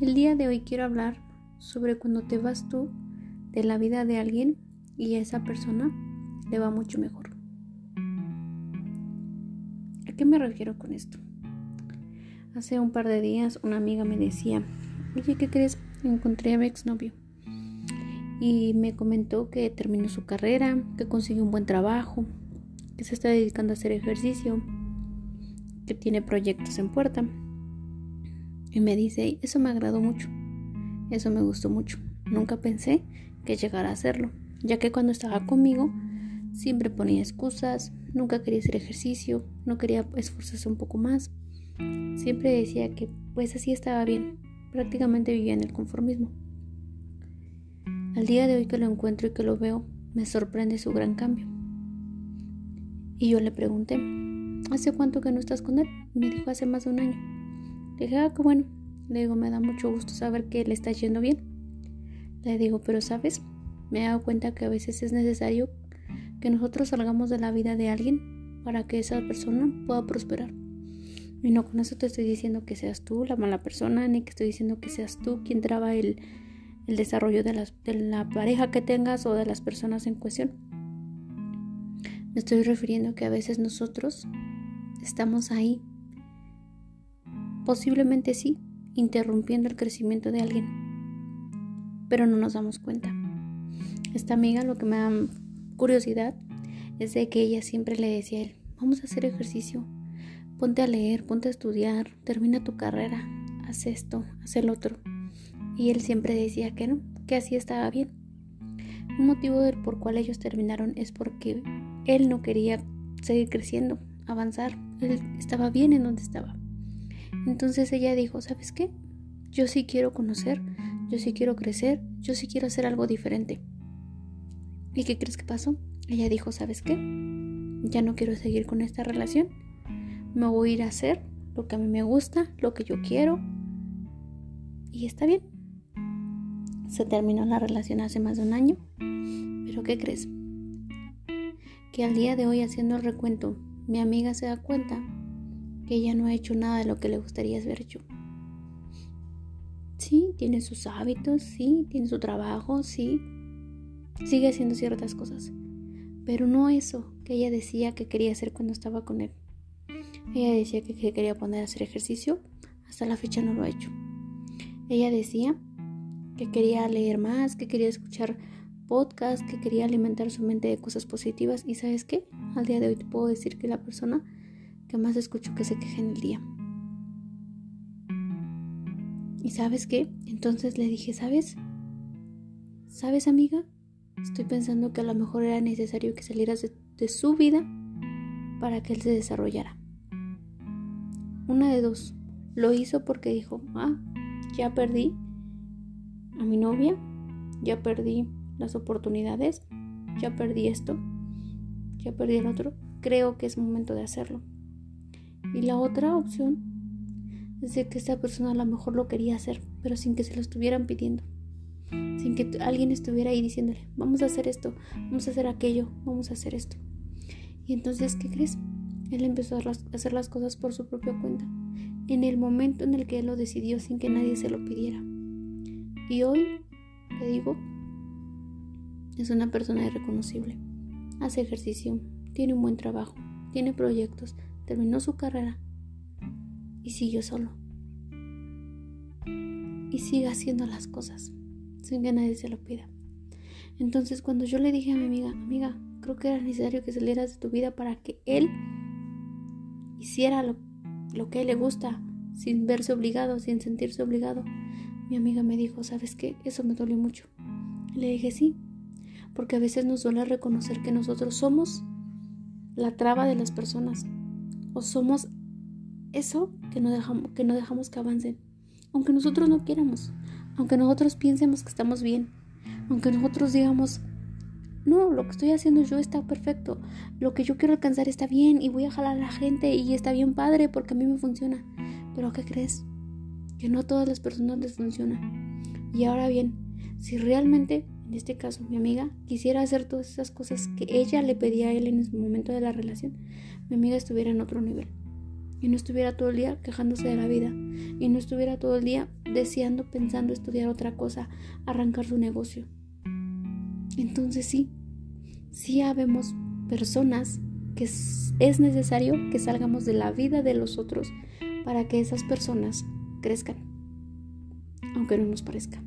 El día de hoy quiero hablar sobre cuando te vas tú de la vida de alguien y a esa persona le va mucho mejor. ¿A qué me refiero con esto? Hace un par de días una amiga me decía, oye, ¿qué crees? Encontré a mi exnovio. Y me comentó que terminó su carrera, que consiguió un buen trabajo, que se está dedicando a hacer ejercicio, que tiene proyectos en puerta. Y me dice, eso me agradó mucho, eso me gustó mucho. Nunca pensé que llegara a hacerlo, ya que cuando estaba conmigo siempre ponía excusas, nunca quería hacer ejercicio, no quería esforzarse un poco más. Siempre decía que pues así estaba bien, prácticamente vivía en el conformismo. Al día de hoy que lo encuentro y que lo veo, me sorprende su gran cambio. Y yo le pregunté, ¿hace cuánto que no estás con él? Me dijo, hace más de un año. Le dije, ah, qué bueno. Le digo, me da mucho gusto saber que le está yendo bien. Le digo, pero sabes, me he dado cuenta que a veces es necesario que nosotros salgamos de la vida de alguien para que esa persona pueda prosperar. Y no con eso te estoy diciendo que seas tú la mala persona, ni que estoy diciendo que seas tú quien traba el, el desarrollo de, las, de la pareja que tengas o de las personas en cuestión. Me estoy refiriendo que a veces nosotros estamos ahí Posiblemente sí, interrumpiendo el crecimiento de alguien, pero no nos damos cuenta. Esta amiga lo que me da curiosidad es de que ella siempre le decía a él, vamos a hacer ejercicio, ponte a leer, ponte a estudiar, termina tu carrera, haz esto, haz el otro. Y él siempre decía que no, que así estaba bien. Un motivo del por cual ellos terminaron es porque él no quería seguir creciendo, avanzar, él estaba bien en donde estaba. Entonces ella dijo, ¿sabes qué? Yo sí quiero conocer, yo sí quiero crecer, yo sí quiero hacer algo diferente. ¿Y qué crees que pasó? Ella dijo, ¿sabes qué? Ya no quiero seguir con esta relación. Me voy a ir a hacer lo que a mí me gusta, lo que yo quiero. Y está bien. Se terminó la relación hace más de un año. Pero ¿qué crees? Que al día de hoy haciendo el recuento, mi amiga se da cuenta que ella no ha hecho nada de lo que le gustaría haber hecho. Sí, tiene sus hábitos, sí, tiene su trabajo, sí, sigue haciendo ciertas cosas, pero no eso que ella decía que quería hacer cuando estaba con él. Ella decía que quería poner a hacer ejercicio, hasta la fecha no lo ha hecho. Ella decía que quería leer más, que quería escuchar podcasts, que quería alimentar su mente de cosas positivas y sabes qué, al día de hoy te puedo decir que la persona que más escucho que se queje en el día. ¿Y sabes qué? Entonces le dije, ¿sabes? ¿Sabes, amiga? Estoy pensando que a lo mejor era necesario que salieras de, de su vida para que él se desarrollara. Una de dos. Lo hizo porque dijo, ah, ya perdí a mi novia, ya perdí las oportunidades, ya perdí esto, ya perdí el otro. Creo que es momento de hacerlo. Y la otra opción es de que esta persona a lo mejor lo quería hacer, pero sin que se lo estuvieran pidiendo. Sin que alguien estuviera ahí diciéndole, vamos a hacer esto, vamos a hacer aquello, vamos a hacer esto. Y entonces, ¿qué crees? Él empezó a hacer las cosas por su propia cuenta, en el momento en el que él lo decidió sin que nadie se lo pidiera. Y hoy, te digo, es una persona irreconocible. Hace ejercicio, tiene un buen trabajo, tiene proyectos, terminó su carrera y siguió solo. Y sigue haciendo las cosas sin que nadie se lo pida. Entonces cuando yo le dije a mi amiga, amiga, creo que era necesario que salieras de tu vida para que él hiciera lo, lo que a él le gusta, sin verse obligado, sin sentirse obligado. Mi amiga me dijo, ¿sabes qué? Eso me dolió mucho. le dije, sí, porque a veces nos duele reconocer que nosotros somos la traba de las personas, o somos eso que no dejamos que, no dejamos que avancen. Aunque nosotros no quieramos, aunque nosotros pensemos que estamos bien, aunque nosotros digamos, no, lo que estoy haciendo yo está perfecto, lo que yo quiero alcanzar está bien y voy a jalar a la gente y está bien padre porque a mí me funciona. Pero ¿qué crees? Que no todas las personas les funciona. Y ahora bien, si realmente, en este caso, mi amiga quisiera hacer todas esas cosas que ella le pedía a él en ese momento de la relación, mi amiga estuviera en otro nivel. y no estuviera todo el día quejándose de la vida y no estuviera todo el día deseando, pensando estudiar otra cosa, arrancar su negocio. Entonces sí, sí habemos personas que es necesario que salgamos de la vida de los otros para que esas personas crezcan, aunque no nos parezca.